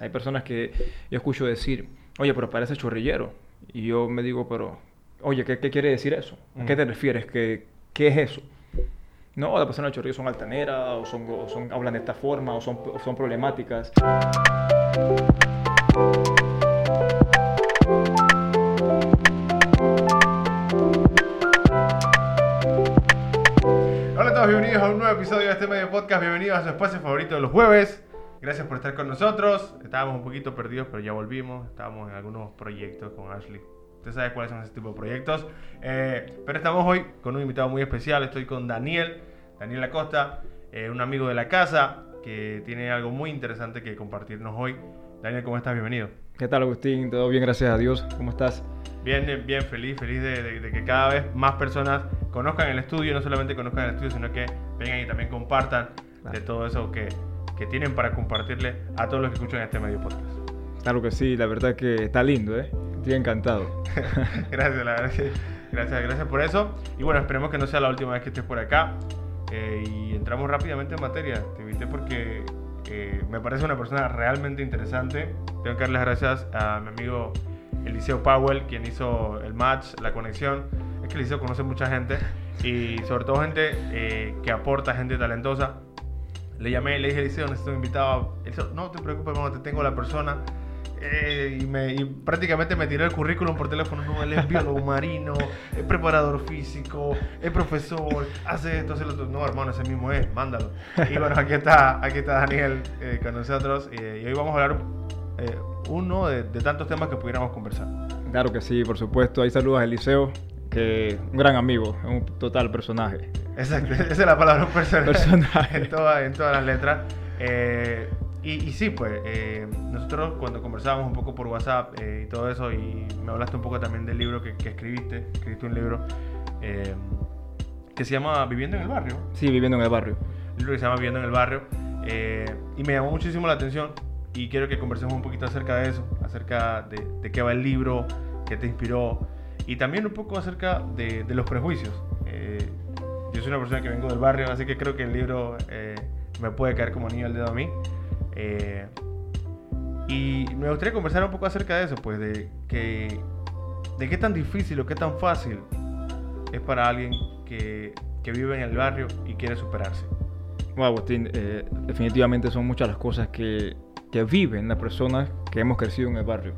Hay personas que yo escucho decir, oye, pero parece chorrillero. Y yo me digo, pero, oye, ¿qué, qué quiere decir eso? ¿A qué te refieres? ¿Qué, ¿Qué es eso? No, las personas de chorrillo son altaneras, o son, o son, hablan de esta forma, o son, o son problemáticas. Hola a todos, bienvenidos a un nuevo episodio de este medio podcast. Bienvenidos a su espacio favorito de los jueves. Gracias por estar con nosotros. Estábamos un poquito perdidos, pero ya volvimos. Estábamos en algunos proyectos con Ashley. Usted sabe cuáles son ese tipo de proyectos. Eh, pero estamos hoy con un invitado muy especial. Estoy con Daniel, Daniel Acosta, eh, un amigo de la casa que tiene algo muy interesante que compartirnos hoy. Daniel, ¿cómo estás? Bienvenido. ¿Qué tal, Agustín? ¿Todo bien? Gracias a Dios. ¿Cómo estás? Bien, bien, feliz, feliz de, de- de que cada vez más personas conozcan el estudio, no solamente conozcan el estudio, sino que vengan y también compartan de Claro. todo eso que, que tienen para compartirle a todos los que escuchan este medio podcast. Claro que sí, la verdad que está lindo, ¿eh? Estoy encantado. gracias, la verdad que gracias, gracias por eso. Y bueno, esperemos que no sea la última vez que estés por acá. Eh, y entramos rápidamente en materia. Te invité porque eh, me parece una persona realmente interesante. Tengo que darles gracias a mi amigo Eliseo Powell, quien hizo el match, la conexión. Es que Eliseo conoce mucha gente y sobre todo gente eh, que aporta, gente talentosa. Le llamé le dije, Eliseo, necesito un invitado. Eliseo, no te preocupes, cuando te tengo la persona. Eh, y, me, y prácticamente me tiró el currículum por teléfono. No, él es biólogo marino, es preparador físico, es profesor, hace esto, hace lo otro. No, hermano, ese mismo es, mándalo. Y bueno, aquí está, aquí está Daniel eh, con nosotros. eh, y hoy vamos a hablar eh, uno de, de tantos temas que pudiéramos conversar. Claro que sí, por supuesto. Ahí saludos a Eliseo, que un gran amigo, un total personaje. Exacto, esa es la palabra, un personaje. Personaje. en, toda- en todas las letras. Eh, y, y sí, pues, eh, nosotros cuando conversábamos un poco por WhatsApp eh, y todo eso, y me hablaste un poco también del libro que, que escribiste, escribiste un libro eh, que se llama Viviendo en el Barrio, Sí, viviendo en el barrio. un libro que se llama Viviendo en el Barrio, y me llamó muchísimo la atención y quiero que conversemos un poquito acerca de eso, acerca de, de qué va el libro, qué te inspiró, y también un poco acerca de, de los prejuicios. Eh, yo soy una persona que vengo del barrio, así que creo que el libro eh, me puede caer como anillo al dedo a mí. Eh, y me gustaría conversar un poco acerca de eso, pues de que de qué tan difícil o qué tan fácil es para alguien que, que vive en el barrio y quiere superarse. Bueno, Agustín, eh, definitivamente son muchas las cosas que, que viven las personas que hemos crecido en el barrio.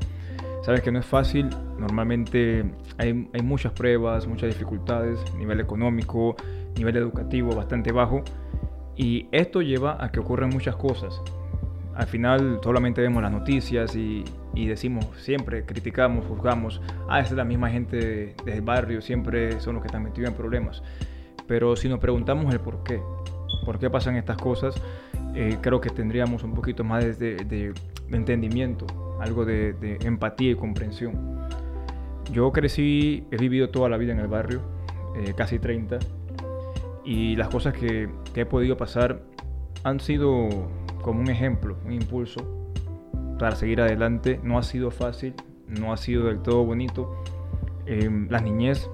Sabes que no es fácil, normalmente hay, hay muchas pruebas, muchas dificultades, nivel económico, nivel educativo bastante bajo, y esto lleva a que ocurran muchas cosas. Al final solamente vemos las noticias y, y decimos, siempre criticamos, juzgamos, ah, esa es la misma gente de- del barrio, siempre son los que están metidos en problemas. Pero si nos preguntamos el por qué, por qué pasan estas cosas, eh, creo que tendríamos un poquito más de, de- entendimiento, algo de, de empatía y comprensión. Yo crecí, he vivido toda la vida en el barrio, eh, casi 30, y las cosas que, que he podido pasar han sido como un ejemplo, un impulso para seguir adelante. No ha sido fácil, no ha sido del todo bonito. Eh, la niñez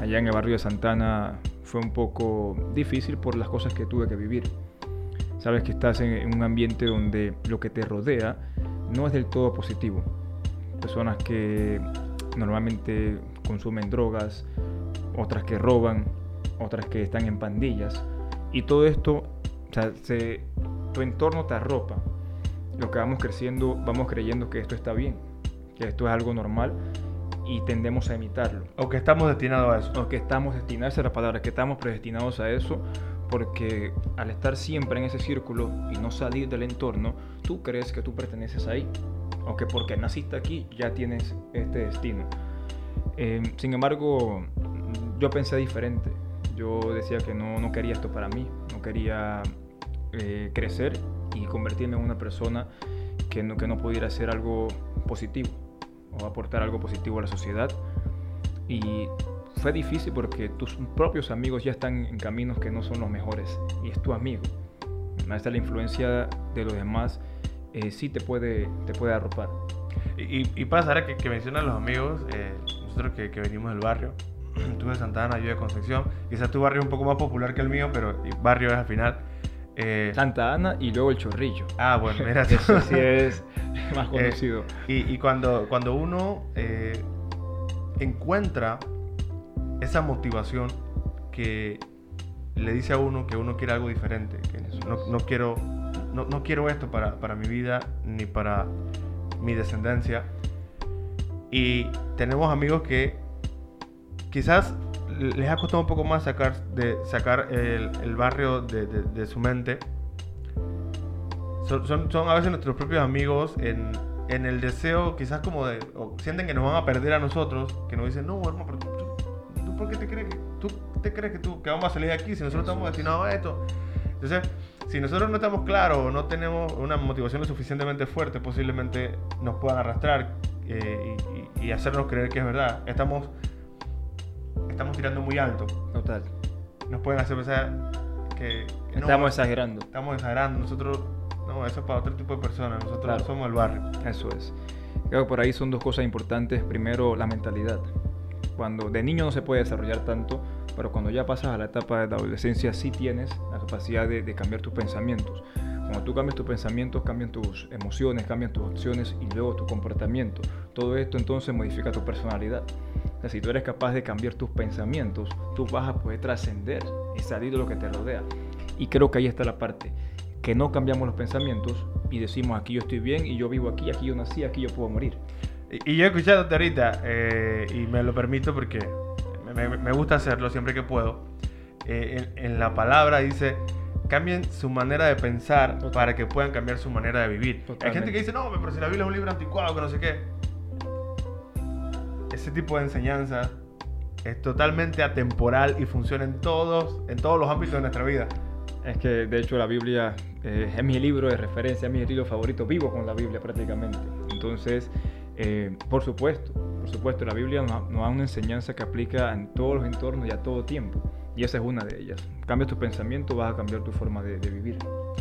allá en el barrio de Santana fue un poco difícil por las cosas que tuve que vivir. Sabes que estás en un ambiente donde lo que te rodea no es del todo positivo. Personas que normalmente consumen drogas, otras que roban, otras que están en pandillas. Y todo esto, o sea, se- tu entorno te arropa. Lo que vamos creciendo, vamos creyendo que esto está bien, que esto es algo normal y tendemos a imitarlo. O que estamos destinados a eso. O que estamos destinados, es la palabra, que estamos predestinados a eso, porque al estar siempre en ese círculo y no salir del entorno, tú crees que tú perteneces ahí, o que porque naciste aquí ya tienes este destino. Eh, sin embargo, yo pensé diferente. Yo decía que no, no quería esto para mí, no quería eh, crecer y convertirme en una persona que no, que no pudiera hacer algo positivo o aportar algo positivo a la sociedad. Y fue difícil porque tus propios amigos ya están en caminos que no son los mejores y es tu amigo. Esta la influencia de los demás eh, sí te puede, te puede arropar. Y, y, y pasa ahora que, que mencionan los amigos, eh, nosotros que, que venimos del barrio, tú de Santa Ana, yo de Concepción, quizás tu barrio es un poco más popular que el mío, pero barrio es al final. eh, Santa Ana y luego el Chorrillo. ah, bueno, mira, Eso sí es. más conocido. y, cuando, cuando uno encuentra esa motivación que le dice a uno que uno quiere algo diferente, que no, quiero, no, quiero esto para, para mi vida ni para mi descendencia. Y tenemos amigos que quizás les ha costado un poco más sacar, de, sacar el, barrio de, su mente. Son, son, a veces nuestros propios amigos en, en el deseo, quizás como de, o sienten que nos van a perder a nosotros, que nos dicen, no, hermano, pero tú, tú, ¿por qué te crees que, tú te crees que, tú, que vamos a salir de aquí si nosotros estamos destinados a esto? Entonces, si nosotros no estamos claros o no tenemos una motivación lo suficientemente fuerte, posiblemente nos puedan arrastrar eh, y, y, hacernos creer que es verdad. Estamos, estamos tirando muy alto. Total. Nos pueden hacer pensar que... estamos exagerando. Estamos exagerando. Nosotros no, eso es para otro tipo de personas. Nosotros somos el barrio. Eso es. Creo que por ahí son dos cosas importantes. Primero, la mentalidad. Cuando de niño no se puede desarrollar tanto, pero cuando ya pasas a la etapa de la adolescencia sí tienes la capacidad de, cambiar tus pensamientos. Cuando tú cambias tus pensamientos, cambian tus emociones, cambian tus acciones y luego tu comportamiento. Todo esto entonces modifica tu personalidad. Si tú eres capaz de cambiar tus pensamientos, tú vas a poder trascender y salir de lo que te rodea. Y creo que ahí está la parte que no cambiamos los pensamientos y decimos aquí yo estoy bien y yo vivo aquí, aquí yo nací, aquí yo puedo morir. Y, yo he escuchado ahorita, eh, y me lo permito porque me, gusta hacerlo siempre que puedo, eh, en, la palabra dice, cambien su manera de pensar para que puedan cambiar su manera de vivir. Hay gente que dice, no, pero si la Biblia es un libro anticuado, que no sé qué. Ese tipo de enseñanza es totalmente atemporal y funciona en todos, en todos los ámbitos de nuestra vida. Es que de hecho la Biblia eh, es mi libro de referencia, es mi libro favorito, vivo con la Biblia prácticamente. Entonces, eh, por supuesto, por supuesto, la Biblia nos, da una enseñanza que aplica en todos los entornos y a todo tiempo. Y esa es una de ellas. Cambia tu pensamiento, vas a cambiar tu forma de, vivir.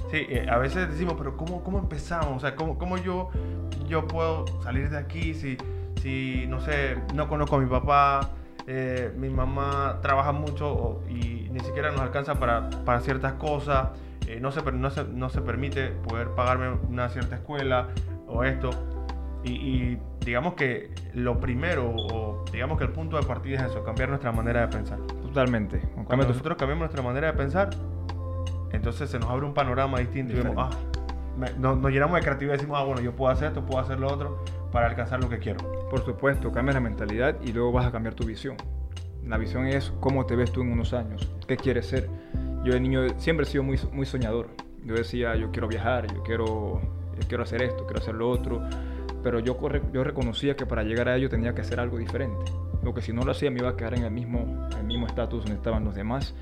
Sí, eh, a veces decimos, pero ¿cómo, cómo empezamos? O sea, ¿cómo, cómo yo, yo puedo salir de aquí si, si, no sé, no conozco a mi papá? Eh, mi mamá trabaja mucho y ni siquiera nos alcanza para, para ciertas cosas, eh, no, se, no, se, no, se, permite poder pagarme una cierta escuela o esto. Y, digamos que lo primero, o digamos que el punto de partida es eso, cambiar nuestra manera de pensar. Totalmente. Cuando nosotros cambiamos nuestra manera de pensar, entonces se nos abre un panorama distinto. Y ah, nos, nos, llenamos de creatividad y decimos, ah, bueno, yo puedo hacer esto, puedo hacer lo otro para alcanzar lo que quiero. Por supuesto, cambias la mentalidad y luego vas a cambiar tu visión. La visión es cómo te ves tú en unos años, qué quieres ser. Yo de niño siempre he sido muy, muy soñador. Yo decía, yo quiero viajar, yo quiero, quiero hacer esto, quiero hacer lo otro. Pero yo, yo reconocía que para llegar a ello tenía que hacer algo diferente. Lo que si no lo hacía me iba a quedar en el mismo el mismo estatus donde estaban los demás.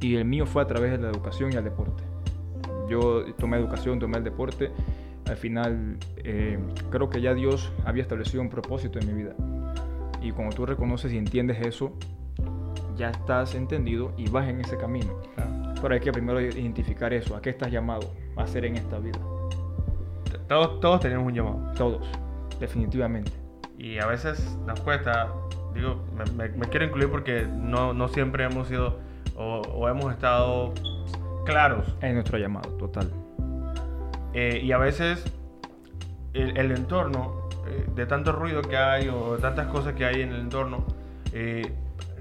Y el mío fue a través de la educación y el deporte. Yo tomé educación, tomé el deporte al final eh, creo que ya Dios había establecido un propósito en mi vida. Y cuando tú reconoces y entiendes eso, ya estás entendido y vas en ese camino. Pero hay que primero identificar eso, a qué estás llamado a hacer en esta vida. Todos, todos tenemos un llamado. Todos, definitivamente. Y a veces nos cuesta, digo, me, quiero incluir porque no, no siempre hemos sido o, o hemos estado claros. En nuestro llamado, total. Eh, y a veces el, entorno, eh, de tanto ruido que hay o de tantas cosas que hay en el entorno, eh,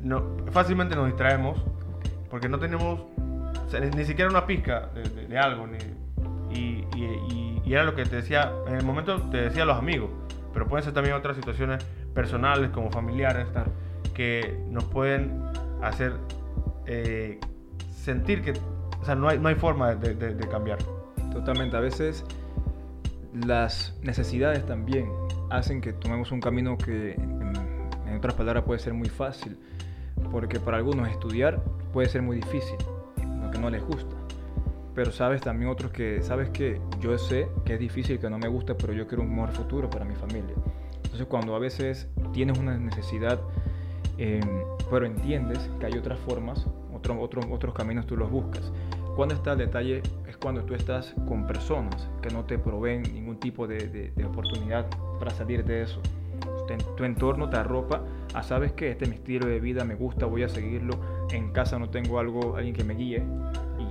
no, fácilmente nos distraemos porque no tenemos ni siquiera una pizca de, algo. y, era lo que te decía, en el momento te decía los amigos, pero pueden ser también otras situaciones personales como familiares que nos pueden hacer sentir que o sea, no, hay, no hay forma de cambiar. Totalmente. A veces las necesidades también hacen que tomemos un camino que, en, otras palabras, puede ser muy fácil. Porque para algunos estudiar puede ser muy difícil, lo que no les gusta. Pero sabes también otros que, sabes que yo sé que es difícil, que no me gusta, pero yo quiero un mejor futuro para mi familia. Entonces cuando a veces tienes una necesidad, em, pero entiendes que hay otras formas, otros otros otros caminos tú los buscas. Cuando está el detalle es cuando tú estás con personas que no te proveen ningún tipo de, oportunidad para salir de eso. Tu entorno te arropa a sabes que este es mi estilo de vida, me gusta, voy a seguirlo. En casa no tengo algo, alguien que me guíe.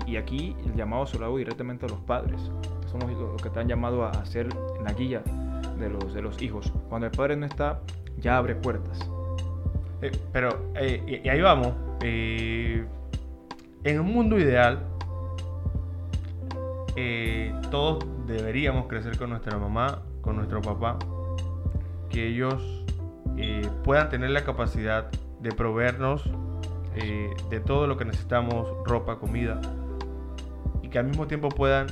Y, aquí el llamado se lo hago directamente a los padres, son los, que están llamados a hacer la guía de los, de los hijos. Cuando el padre no está, ya abre puertas. Eh, pero, eh, y, ahí vamos. Eh, en un mundo ideal, todos deberíamos crecer con nuestra mamá, con nuestro papá, que ellos puedan tener la capacidad de proveernos de todo lo que necesitamos, ropa, comida, y que al mismo tiempo puedan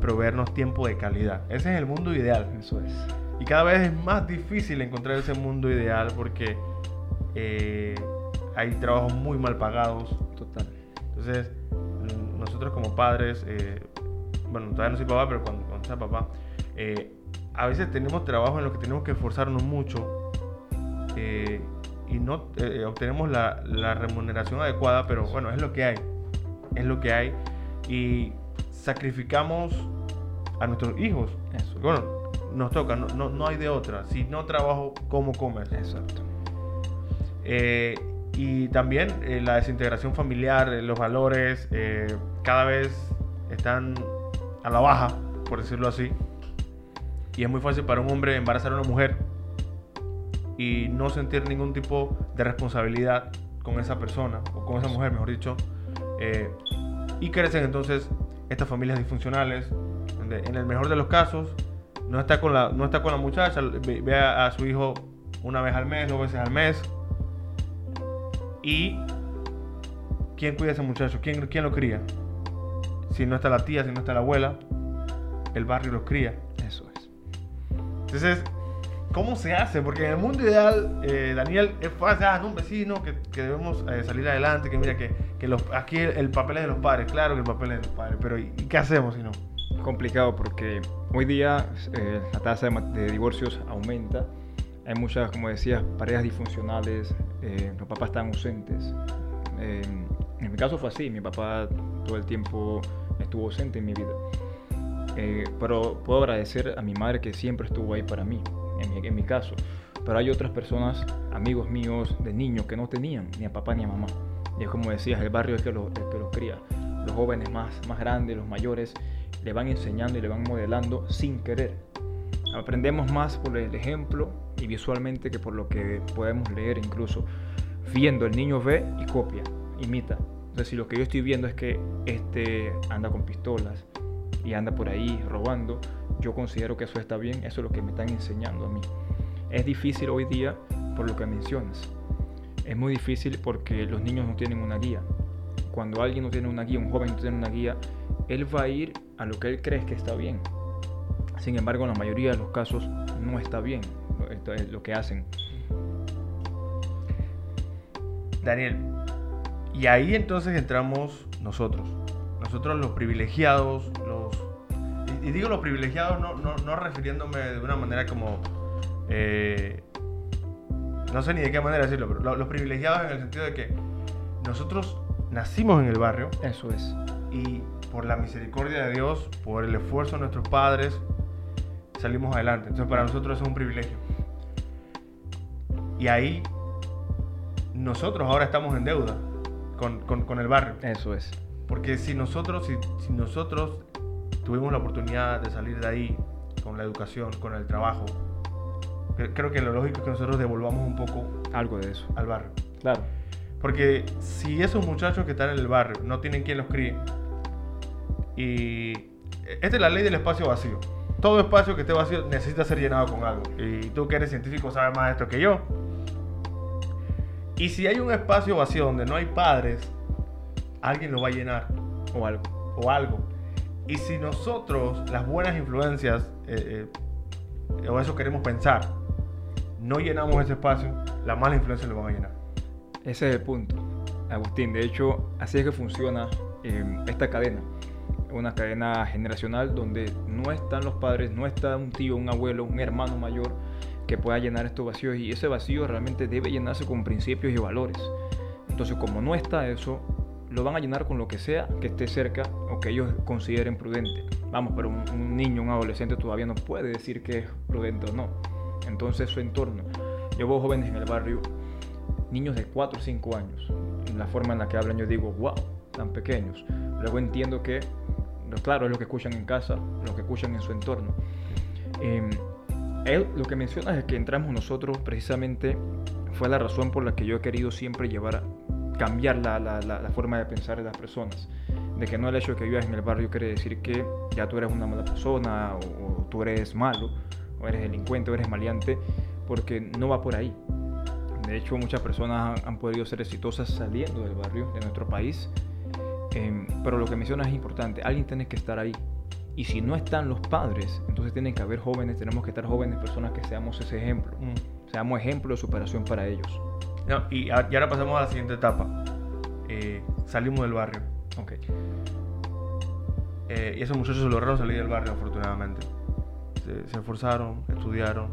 proveernos tiempo de calidad. Ese es el mundo ideal. Eso es. Y cada vez es más difícil encontrar ese mundo ideal porque eh, hay trabajos muy mal pagados. Total. Entonces, nosotros como padres, eh, bueno, todavía no soy papá, pero cuando, cuando sea papá, eh, a veces tenemos trabajo en lo que tenemos que esforzarnos mucho y no obtenemos la, la, remuneración adecuada, pero bueno, es lo que hay. Es lo que hay. Y sacrificamos a nuestros hijos. Eso. Bueno, nos toca, no, no, no hay de otra. Si no trabajo, ¿cómo comes? Exacto. Eh, y también eh, la desintegración familiar, eh, los valores cada vez están a la baja, por decirlo así. Y es muy fácil para un hombre embarazar a una mujer y no sentir ningún tipo de responsabilidad con esa persona, o con esa mujer, mejor dicho. y crecen entonces estas familias disfuncionales, donde en el mejor de los casos no está con la, no está con la muchacha, ve, a, su hijo una vez al mes, dos veces al mes. ¿Y quién cuida a ese muchacho? ¿Quién, quién lo cría? Si no está la tía, si no está la abuela, el barrio los cría. Eso es. Entonces, ¿cómo se hace? Porque en el mundo ideal, eh, Daniel, es fácil, ah, un vecino, que, que debemos eh, salir adelante, que mira, que, que los, aquí el, papel es de los padres, claro que el papel es de los padres, pero ¿y, qué hacemos si no? Complicado porque hoy día eh, la tasa de, divorcios aumenta, hay muchas, como decías, parejas disfuncionales, los papás están ausentes. en mi caso fue así, mi papá todo el tiempo estuvo ausente en mi vida. pero puedo agradecer a mi madre que siempre estuvo ahí para mí, en mi, en mi caso. Pero hay otras personas, amigos míos de niños, que no tenían ni a papá ni a mamá. Y es como decías, el barrio es que, los, que los cría. Los jóvenes más, más grandes, los mayores, le van enseñando y le van modelando sin querer. Aprendemos más por el ejemplo y visualmente que por lo que podemos leer incluso. Viendo, el niño ve y copia, imita. Entonces, si lo que yo estoy viendo es que este anda con pistolas y anda por ahí robando, yo considero que eso está bien, eso es lo que me están enseñando a mí. Es difícil hoy día por lo que mencionas. Es muy difícil porque los niños no tienen una guía. Cuando alguien no tiene una guía, un joven no tiene una guía, él va a ir a lo que él cree que está bien. Sin embargo, en la mayoría de los casos no está bien lo que hacen. Daniel, y ahí entonces entramos nosotros. Nosotros los privilegiados, los y digo los privilegiados no, no, no refiriéndome de una manera como... Eh, no sé ni de qué manera decirlo, pero los, privilegiados en el sentido de que nosotros nacimos en el barrio. Eso es. Y por la misericordia de Dios, por el esfuerzo de nuestros padres, salimos adelante. Entonces para nosotros eso es un privilegio. Y ahí nosotros ahora estamos en deuda con, con, con el barrio. Eso es. Porque si nosotros, si, si nosotros tuvimos la oportunidad de salir de ahí con la educación, con el trabajo. Creo que lo lógico es que nosotros devolvamos un poco algo de eso al barrio. Claro. Porque si esos muchachos que están en el barrio no tienen quien los críe, y esta es la ley del espacio vacío. Todo espacio que esté vacío necesita ser llenado con algo. Y tú que eres científico sabes más de esto que yo. Y si hay un espacio vacío donde no hay padres, alguien lo va a llenar. O algo. O algo. Y si nosotros, las buenas influencias, eh, eh, o eso queremos pensar, no llenamos ese espacio, las malas influencias lo van a llenar. Ese es el punto, Agustín. De hecho, así es que funciona eh, esta cadena. Una cadena generacional donde no están los padres, no está un tío, un abuelo, un hermano mayor que pueda llenar estos vacíos. Y ese vacío realmente debe llenarse con principios y valores. Entonces, como no está eso, lo van a llenar con lo que sea que esté cerca o que ellos consideren prudente. Vamos, pero un, niño, un adolescente todavía no puede decir que es prudente o no. Entonces su entorno. Yo veo jóvenes en el barrio, niños de 4 o 5 años. La forma en la que hablan yo digo, wow, tan pequeños. Luego entiendo que, claro, es lo que escuchan en casa, lo que escuchan en su entorno. Em, él, lo que mencionas es que entramos nosotros precisamente fue la razón por la que yo he querido siempre llevar a cambiar la, la, la, forma de pensar de las personas. De que no el hecho de que vivas en el barrio quiere decir que ya tú eres una mala persona o, tú eres malo o eres delincuente o eres maleante, porque no va por ahí. De hecho, muchas personas han, podido ser exitosas saliendo del barrio, de nuestro país. Em, pero lo que mencionas es importante, alguien tiene que estar ahí. Y si no están los padres, entonces tienen que haber jóvenes, tenemos que estar jóvenes, personas que seamos ese ejemplo. Mm. Seamos ejemplo de superación para ellos. y, ahora pasamos a la siguiente etapa. Eh, salimos del barrio. Ok. Eh, y esos muchachos lograron salir del barrio, afortunadamente. Se, esforzaron, estudiaron,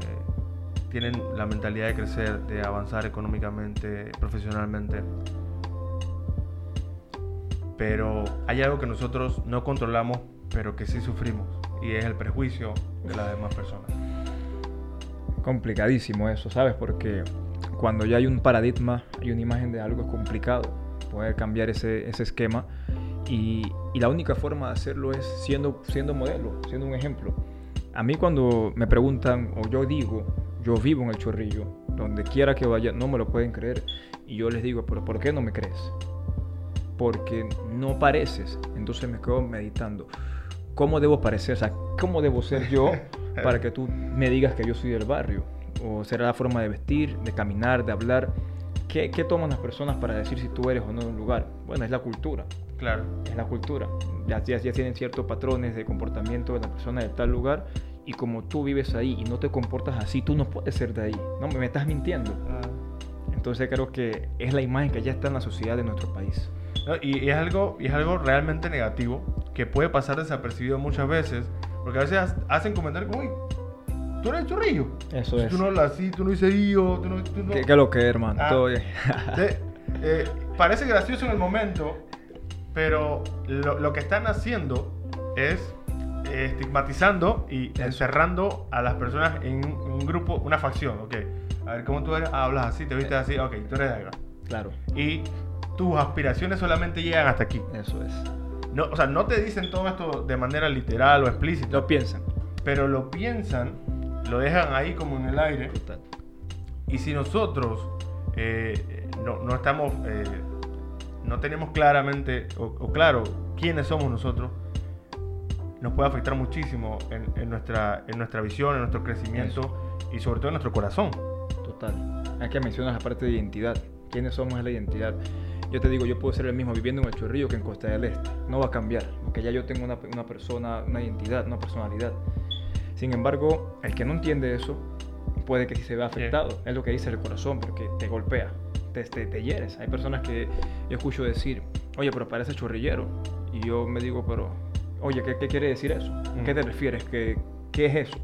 eh, tienen la mentalidad de crecer, de avanzar económicamente, profesionalmente. Pero hay algo que nosotros no controlamos, pero que sí sufrimos, y es el prejuicio de las demás personas. Complicadísimo eso, ¿sabes? Porque cuando ya hay un paradigma, hay una imagen de algo, es complicado poder cambiar ese, ese esquema. Y, y, la única forma de hacerlo es siendo, siendo modelo, siendo un ejemplo. A mí cuando me preguntan o yo digo, yo vivo en el chorrillo, donde quiera que vaya, no me lo pueden creer. Y yo les digo, pero ¿por qué no me crees? Porque no pareces. Entonces me quedo meditando. ¿Cómo debo parecer? O sea, ¿cómo debo ser yo para que tú me digas que yo soy del barrio? ¿O será la forma de vestir, de caminar, de hablar? ¿Qué, ¿Qué, toman las personas para decir si tú eres o no de un lugar? Bueno, es la cultura. Claro. Es la cultura. Ya, ya, ya, tienen ciertos patrones de comportamiento de la persona de tal lugar y como tú vives ahí y no te comportas así, tú no puedes ser de ahí. No, me estás mintiendo. Ah. Entonces creo que es la imagen que ya está en la sociedad de nuestro país. Y, es algo, y es algo realmente negativo que puede pasar desapercibido muchas veces, porque a veces hacen comentarios como, uy, tú eres el chorrillo. Eso es. Tú no hablas así, tú no dices yo, tú no... Tú no... ¿Qué, es lo que es, hermano? Ah, eh, parece gracioso en el momento, pero lo, lo que están haciendo es estigmatizando y encerrando a las personas en un grupo, una facción, ok. A ver, ¿cómo tú eres? Ah, hablas así, te viste así, ok, tú eres de acá. Claro. Y tus aspiraciones solamente llegan hasta aquí. Eso es. No, o sea, no te dicen todo esto de manera literal o explícita. Lo piensan. Pero lo piensan, lo dejan ahí como en el aire. Total. Y si nosotros eh, no, no, estamos, eh, no tenemos claramente o, claro quiénes somos nosotros, nos puede afectar muchísimo en, nuestra, en nuestra visión, en nuestro crecimiento y sobre todo en nuestro corazón. Total. Hay que mencionar la parte de identidad. ¿Quiénes somos en la identidad? Yo te digo, yo puedo ser el mismo viviendo en el Chorrillo que en Costa del Este. No va a cambiar, porque ya yo tengo una, una persona, una identidad, una personalidad. Sin embargo, el que no entiende eso puede que sí se vea afectado. Es lo que dice el corazón, porque te golpea, te, te, te, hieres. Hay personas que yo escucho decir, oye, pero parece chorrillero. Y yo me digo, pero, oye, ¿qué, qué quiere decir eso? ¿A qué te refieres? ¿Qué, qué es eso?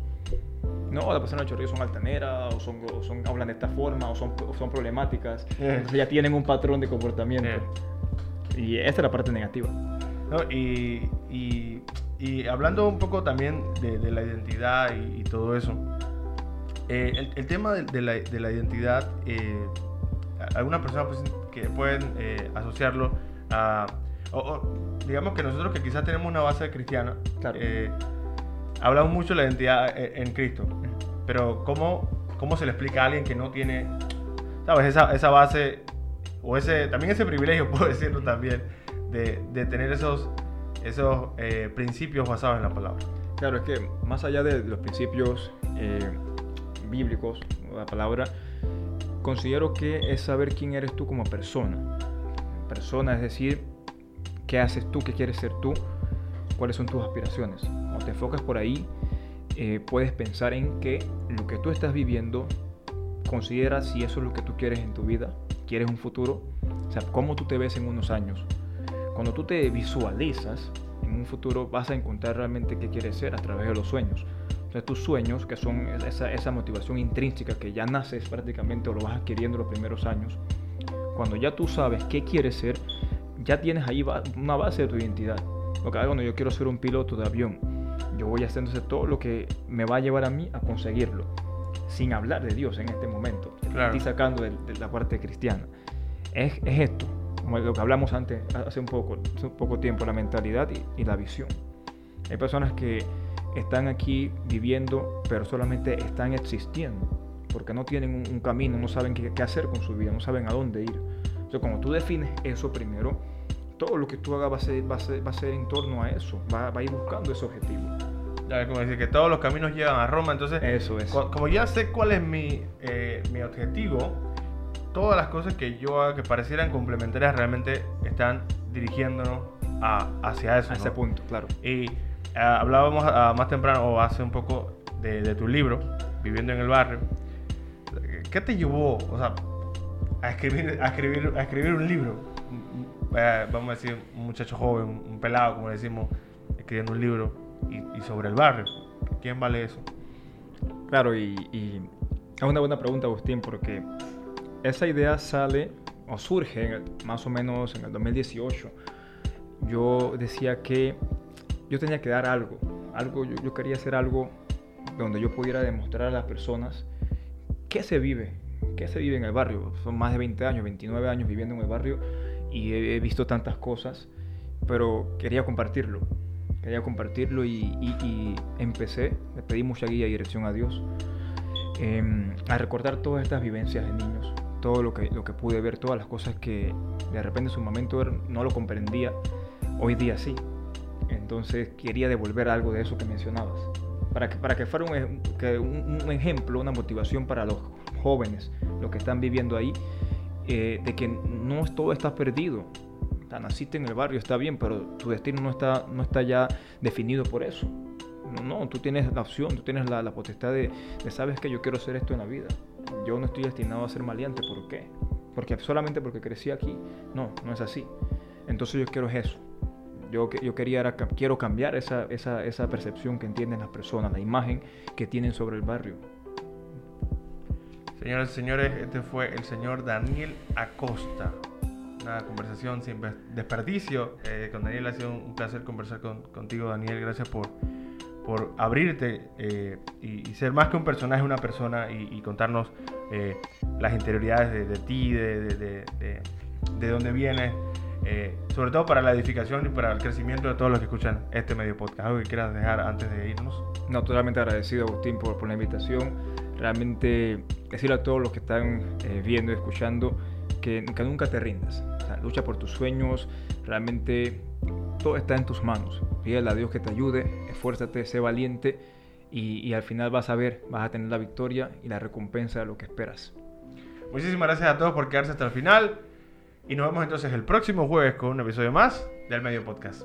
No, las personas de chorrillo son altaneras, o son, son, hablan de esta forma, o son, son problemáticas. Entonces ya tienen un patrón de comportamiento. Y esta es la parte negativa. y, y, y, hablando un poco también de, de la identidad y, todo eso, eh, el, el, tema de, de, la, de la, identidad, eh, algunas personas pues, que pueden eh, asociarlo a, o, digamos que nosotros que quizás tenemos una base cristiana, claro. Eh, hablamos mucho de la identidad en Cristo, pero ¿cómo, ¿cómo se le explica a alguien que no tiene, sabes, esa, esa base, o ese, también ese privilegio, puedo decirlo también, de, de tener esos, esos eh, principios basados en la palabra? Claro, es que más allá de los principios eh, bíblicos, la palabra, considero que es saber quién eres tú como persona. Persona, es decir, qué haces tú, qué quieres ser tú, cuáles son tus aspiraciones. Cuando te enfocas por ahí, eh, puedes pensar en que lo que tú estás viviendo, considera si eso es lo que tú quieres en tu vida, quieres un futuro, o sea, cómo tú te ves en unos años. Cuando tú te visualizas en un futuro, vas a encontrar realmente qué quieres ser a través de los sueños. Sea, tus sueños, que son esa, esa motivación intrínseca que ya naces prácticamente o lo vas adquiriendo los primeros años, cuando ya tú sabes qué quieres ser, ya tienes ahí una base de tu identidad. Lo que cuando yo quiero ser un piloto de avión, yo voy haciéndose todo lo que me va a llevar a mí a conseguirlo, sin hablar de Dios en este momento. Estoy sacando de, la parte cristiana. Es, es, esto, como lo que hablamos antes, hace un poco, hace un poco tiempo, la mentalidad y, la visión. Hay personas que están aquí viviendo, pero solamente están existiendo, porque no tienen un, camino, no saben qué, hacer con su vida, no saben a dónde ir. Entonces, cuando tú defines eso primero, todo lo que tú hagas va a ser, va a ser, va a ser en torno a eso, va, va a ir buscando ese objetivo. Ya, como decir que todos los caminos llegan a Roma, entonces, eso es. como ya sé cuál es mi, eh, mi objetivo, todas las cosas que yo haga que parecieran complementarias realmente están dirigiéndonos a, hacia eso. A ese punto, claro. Y eh, hablábamos ah, más temprano o hace un poco de, tu libro, Viviendo en el Barrio. ¿Qué te llevó o sea, a, escribir, a, escribir, a escribir un libro? Eh, vamos a decir, un muchacho joven, un pelado, como decimos, escribiendo un libro y, sobre el barrio. ¿Quién vale eso? Claro, y, y, es una buena pregunta, Agustín, porque esa idea sale o surge más o menos en el 2018. Yo decía que yo tenía que dar algo, algo yo, quería hacer algo donde yo pudiera demostrar a las personas qué se vive, qué se vive en el barrio. Son más de 20 años, 29 años viviendo en el barrio y he, visto tantas cosas, pero quería compartirlo. Quería compartirlo y, empecé, le pedí mucha guía y dirección a Dios, em, a recordar todas estas vivencias de niños, todo lo que, lo que pude ver, todas las cosas que de repente en su momento no lo comprendía, hoy día sí. Entonces quería devolver algo de eso que mencionabas, para que, para que fuera un, un, ejemplo, una motivación para los jóvenes, los que están viviendo ahí, eh, de que no todo está perdido. naciste en el barrio, está bien, pero tu destino no está, no está ya definido por eso. No, tú tienes la opción, tú tienes la, potestad de, sabes que yo quiero hacer esto en la vida. Yo no estoy destinado a ser maleante, ¿por qué? Porque solamente porque crecí aquí. No, no es así. Entonces yo quiero eso. Yo, yo quería, quiero cambiar esa, esa, esa percepción que entienden las personas, la imagen que tienen sobre el barrio. Señoras y señores, este fue el señor Daniel Acosta. Una conversación sin desperdicio. Eh, con Daniel ha sido un placer conversar contigo, Daniel. Gracias por, por abrirte eh, y, ser más que un personaje, una persona y, contarnos eh, las interioridades de, ti, de, de, de, dónde vienes. sobre todo para la edificación y para el crecimiento de todos los que escuchan este medio podcast. ¿Algo que quieras dejar antes de irnos? No, totalmente agradecido, Agustín, por, por la invitación realmente decirle a todos los que están eh, viendo y escuchando que, nunca te rindas. lucha por tus sueños, realmente todo está en tus manos. Pídele a Dios que te ayude, esfuérzate, sé valiente y, al final vas a ver, vas a tener la victoria y la recompensa de lo que esperas. Muchísimas gracias a todos por quedarse hasta el final y nos vemos entonces el próximo jueves con un episodio más del Medio Podcast.